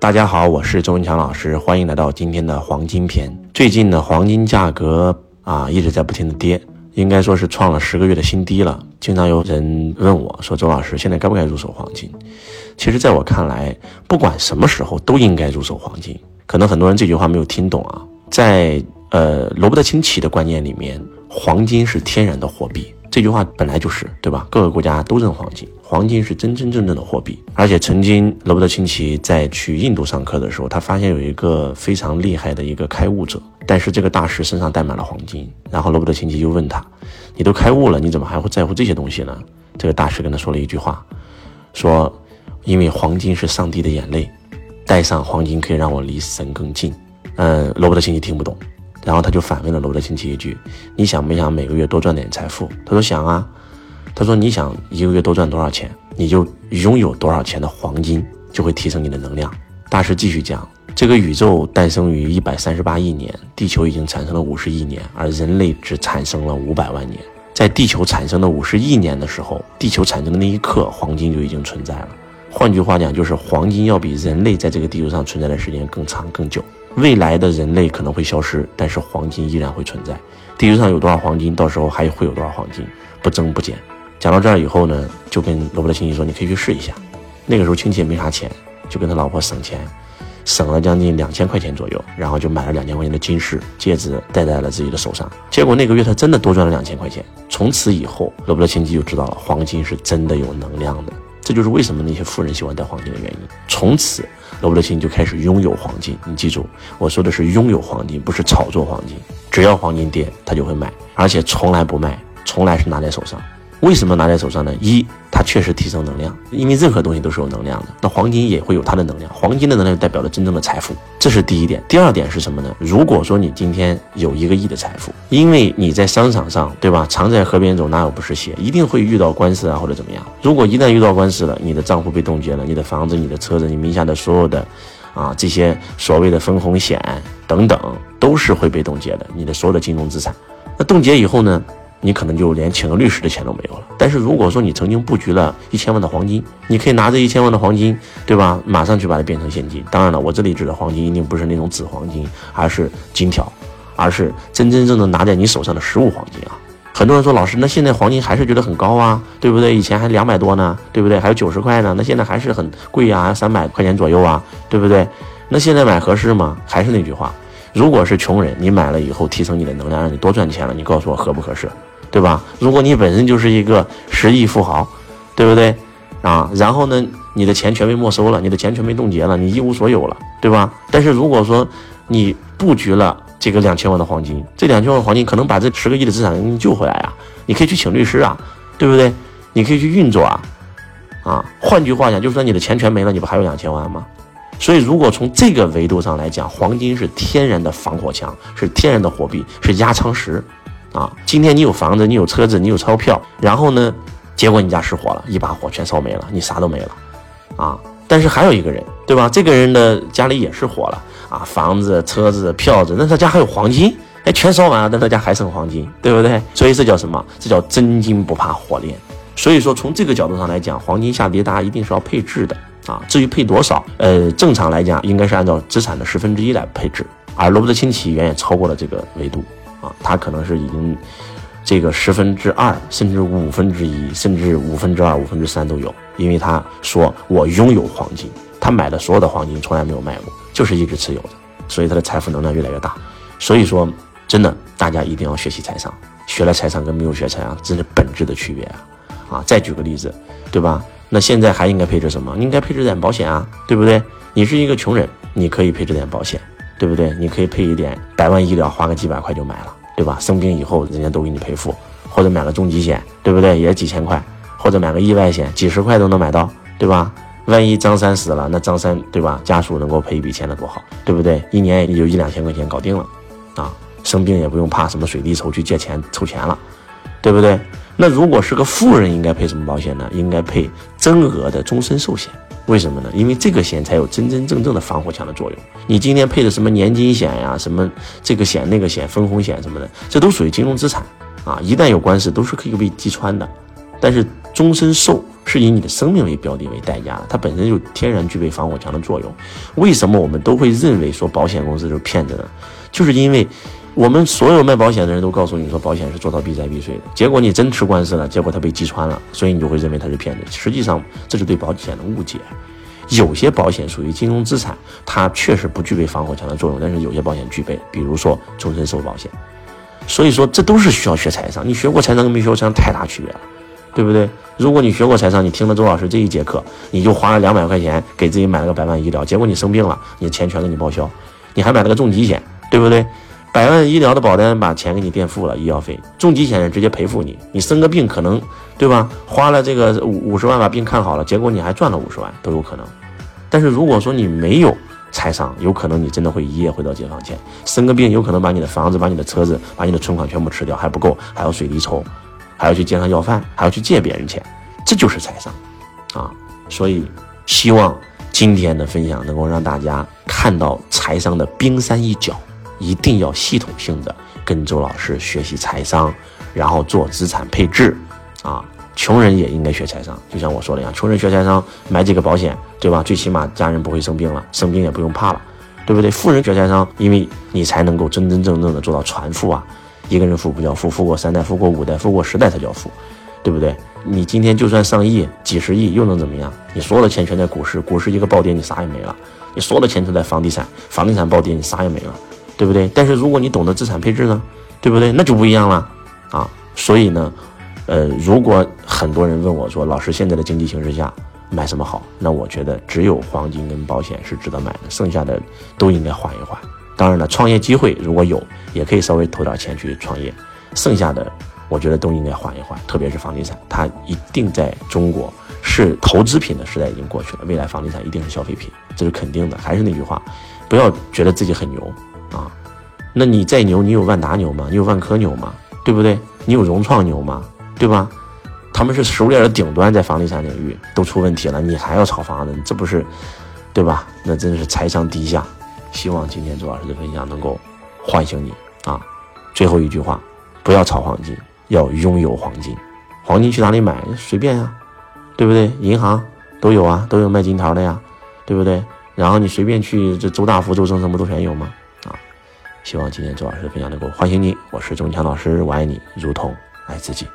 大家好，我是周文强老师，欢迎来到今天的黄金篇。最近呢，黄金价格啊一直在不停的跌，应该说是创了十个月的新低了。经常有人问我说：“周老师，现在该不该入手黄金？”其实，在我看来，不管什么时候都应该入手黄金。可能很多人这句话没有听懂啊，在呃罗伯特清崎的观念里面，黄金是天然的货币。这句话本来就是对吧？各个国家都认黄金，黄金是真真正正的货币。而且曾经罗伯特清崎在去印度上课的时候，他发现有一个非常厉害的一个开悟者，但是这个大师身上带满了黄金。然后罗伯特清崎就问他：“你都开悟了，你怎么还会在乎这些东西呢？”这个大师跟他说了一句话，说：“因为黄金是上帝的眼泪，戴上黄金可以让我离神更近。”嗯，罗伯特清崎听不懂。然后他就反问了罗伯特清崎一句：“你想不想每个月多赚点财富？”他说：“想啊。”他说：“你想一个月多赚多少钱，你就拥有多少钱的黄金，就会提升你的能量。”大师继续讲：“这个宇宙诞生于一百三十八亿年，地球已经产生了五十亿年，而人类只产生了五百万年。在地球产生的五十亿年的时候，地球产生的那一刻，黄金就已经存在了。换句话讲，就是黄金要比人类在这个地球上存在的时间更长更久。”未来的人类可能会消失，但是黄金依然会存在。地球上有多少黄金，到时候还会有多少黄金，不增不减。讲到这儿以后呢，就跟罗伯特亲戚说：“你可以去试一下。”那个时候亲戚也没啥钱，就跟他老婆省钱，省了将近两千块钱左右，然后就买了两千块钱的金饰戒指戴在了自己的手上。结果那个月他真的多赚了两千块钱。从此以后，罗伯特亲戚就知道了黄金是真的有能量的。这就是为什么那些富人喜欢戴黄金的原因。从此，罗伯特清就开始拥有黄金。你记住，我说的是拥有黄金，不是炒作黄金。只要黄金跌，他就会买，而且从来不卖，从来是拿在手上。为什么拿在手上呢？一，它确实提升能量，因为任何东西都是有能量的。那黄金也会有它的能量，黄金的能量代表了真正的财富，这是第一点。第二点是什么呢？如果说你今天有一个亿的财富，因为你在商场上，对吧？常在河边走，哪有不湿鞋？一定会遇到官司啊，或者怎么样。如果一旦遇到官司了，你的账户被冻结了，你的房子、你的车子、你名下的所有的，啊，这些所谓的分红险等等，都是会被冻结的。你的所有的金融资产，那冻结以后呢？你可能就连请个律师的钱都没有了。但是如果说你曾经布局了一千万的黄金，你可以拿着一千万的黄金，对吧？马上去把它变成现金。当然了，我这里指的黄金一定不是那种纸黄金，而是金条，而是真真正正拿在你手上的实物黄金啊。很多人说，老师，那现在黄金还是觉得很高啊，对不对？以前还两百多呢，对不对？还有九十块呢，那现在还是很贵啊，三百块钱左右啊，对不对？那现在买合适吗？还是那句话，如果是穷人，你买了以后提升你的能量，让你多赚钱了，你告诉我合不合适？对吧？如果你本身就是一个十亿富豪，对不对？啊，然后呢，你的钱全被没收了，你的钱全被冻结了，你一无所有了，对吧？但是如果说你布局了这个两千万的黄金，这两千万黄金可能把这十个亿的资产给你救回来啊！你可以去请律师啊，对不对？你可以去运作啊，啊，换句话讲，就是说你的钱全没了，你不还有两千万吗？所以，如果从这个维度上来讲，黄金是天然的防火墙，是天然的货币，是压舱石。啊，今天你有房子，你有车子，你有钞票，然后呢，结果你家失火了，一把火全烧没了，你啥都没了，啊！但是还有一个人，对吧？这个人的家里也是火了，啊，房子、车子、票子，那他家还有黄金，哎，全烧完了，但他家还剩黄金，对不对？所以这叫什么？这叫真金不怕火炼。所以说，从这个角度上来讲，黄金下跌，大家一定是要配置的啊。至于配多少，呃，正常来讲，应该是按照资产的十分之一来配置，而罗伯特清崎远远超过了这个维度。他可能是已经这个十分之二，甚至五分之一，甚至五分之二、五分之三都有，因为他说我拥有黄金，他买的所有的黄金从来没有卖过，就是一直持有的，所以他的财富能量越来越大。所以说，真的，大家一定要学习财商，学了财商跟没有学财商真是本质的区别啊！啊，再举个例子，对吧？那现在还应该配置什么？应该配置点保险啊，对不对？你是一个穷人，你可以配置点保险。对不对？你可以配一点百万医疗，花个几百块就买了，对吧？生病以后人家都给你赔付，或者买个重疾险，对不对？也几千块，或者买个意外险，几十块都能买到，对吧？万一张三死了，那张三对吧？家属能够赔一笔钱，那多好，对不对？一年也就一两千块钱搞定了，啊，生病也不用怕什么水滴筹去借钱凑钱了，对不对？那如果是个富人，应该配什么保险呢？应该配增额的终身寿险。为什么呢？因为这个险才有真真正正的防火墙的作用。你今天配的什么年金险呀，什么这个险那个险，分红险什么的，这都属于金融资产啊。一旦有官司，都是可以被击穿的。但是终身寿是以你的生命为标的为代价的，它本身就天然具备防火墙的作用。为什么我们都会认为说保险公司就是骗子呢？就是因为我们所有卖保险的人都告诉你说保险是做到避灾避税的，结果你真吃官司了，结果他被击穿了，所以你就会认为他是骗子。实际上这是对保险的误解。有些保险属于金融资产，它确实不具备防火墙的作用，但是有些保险具备，比如说终身寿保险。所以说这都是需要学财商，你学过财商跟没学过财商太大区别了，对不对？如果你学过财商，你听了周老师这一节课，你就花了两百块钱给自己买了个百万医疗，结果你生病了，你的钱全给你报销，你还买了个重疾险，对不对？百万医疗的保单把钱给你垫付了医药费，重疾险直接赔付你，你生个病可能，对吧？花了这个五五十万把病看好了，结果你还赚了五十万都有可能。但是如果说你没有财商，有可能你真的会一夜回到解放前，生个病有可能把你的房子、把你的车子、把你的存款全部吃掉，还不够，还要水滴筹，还要去街上要饭，还要去借别人钱，这就是财商，啊！所以希望今天的分享能够让大家看到财商的冰山一角，一定要系统性的跟周老师学习财商，然后做资产配置，啊！穷人也应该学财商，就像我说的一样，穷人学财商，买几个保险，对吧？最起码家人不会生病了，生病也不用怕了，对不对？富人学财商，因为你才能够真真正正的做到传富啊！一个人富不叫富，富过三代，富过五代，富过十代才叫富，对不对？你今天就算上亿、几十亿，又能怎么样？你所有的钱全在股市，股市一个暴跌，你啥也没了；你所有的钱都在房地产，房地产暴跌，你啥也没了，对不对？但是如果你懂得资产配置呢，对不对？那就不一样了啊！所以呢。呃，如果很多人问我说，老师现在的经济形势下买什么好？那我觉得只有黄金跟保险是值得买的，剩下的都应该缓一缓。当然了，创业机会如果有，也可以稍微投点钱去创业。剩下的我觉得都应该缓一缓，特别是房地产，它一定在中国是投资品的时代已经过去了，未来房地产一定是消费品，这是肯定的。还是那句话，不要觉得自己很牛啊，那你再牛，你有万达牛吗？你有万科牛吗？对不对？你有融创牛吗？对吧？他们是食物链的顶端，在房地产领域都出问题了，你还要炒房子，这不是，对吧？那真是财商低下。希望今天周老师的分享能够唤醒你啊！最后一句话，不要炒黄金，要拥有黄金。黄金去哪里买？随便呀，对不对？银行都有啊，都有卖金条的呀，对不对？然后你随便去这周大福、周生什么都全有吗？希望今天周老师的分享能够唤醒你。我是钟强老师，我爱你，如同爱自己。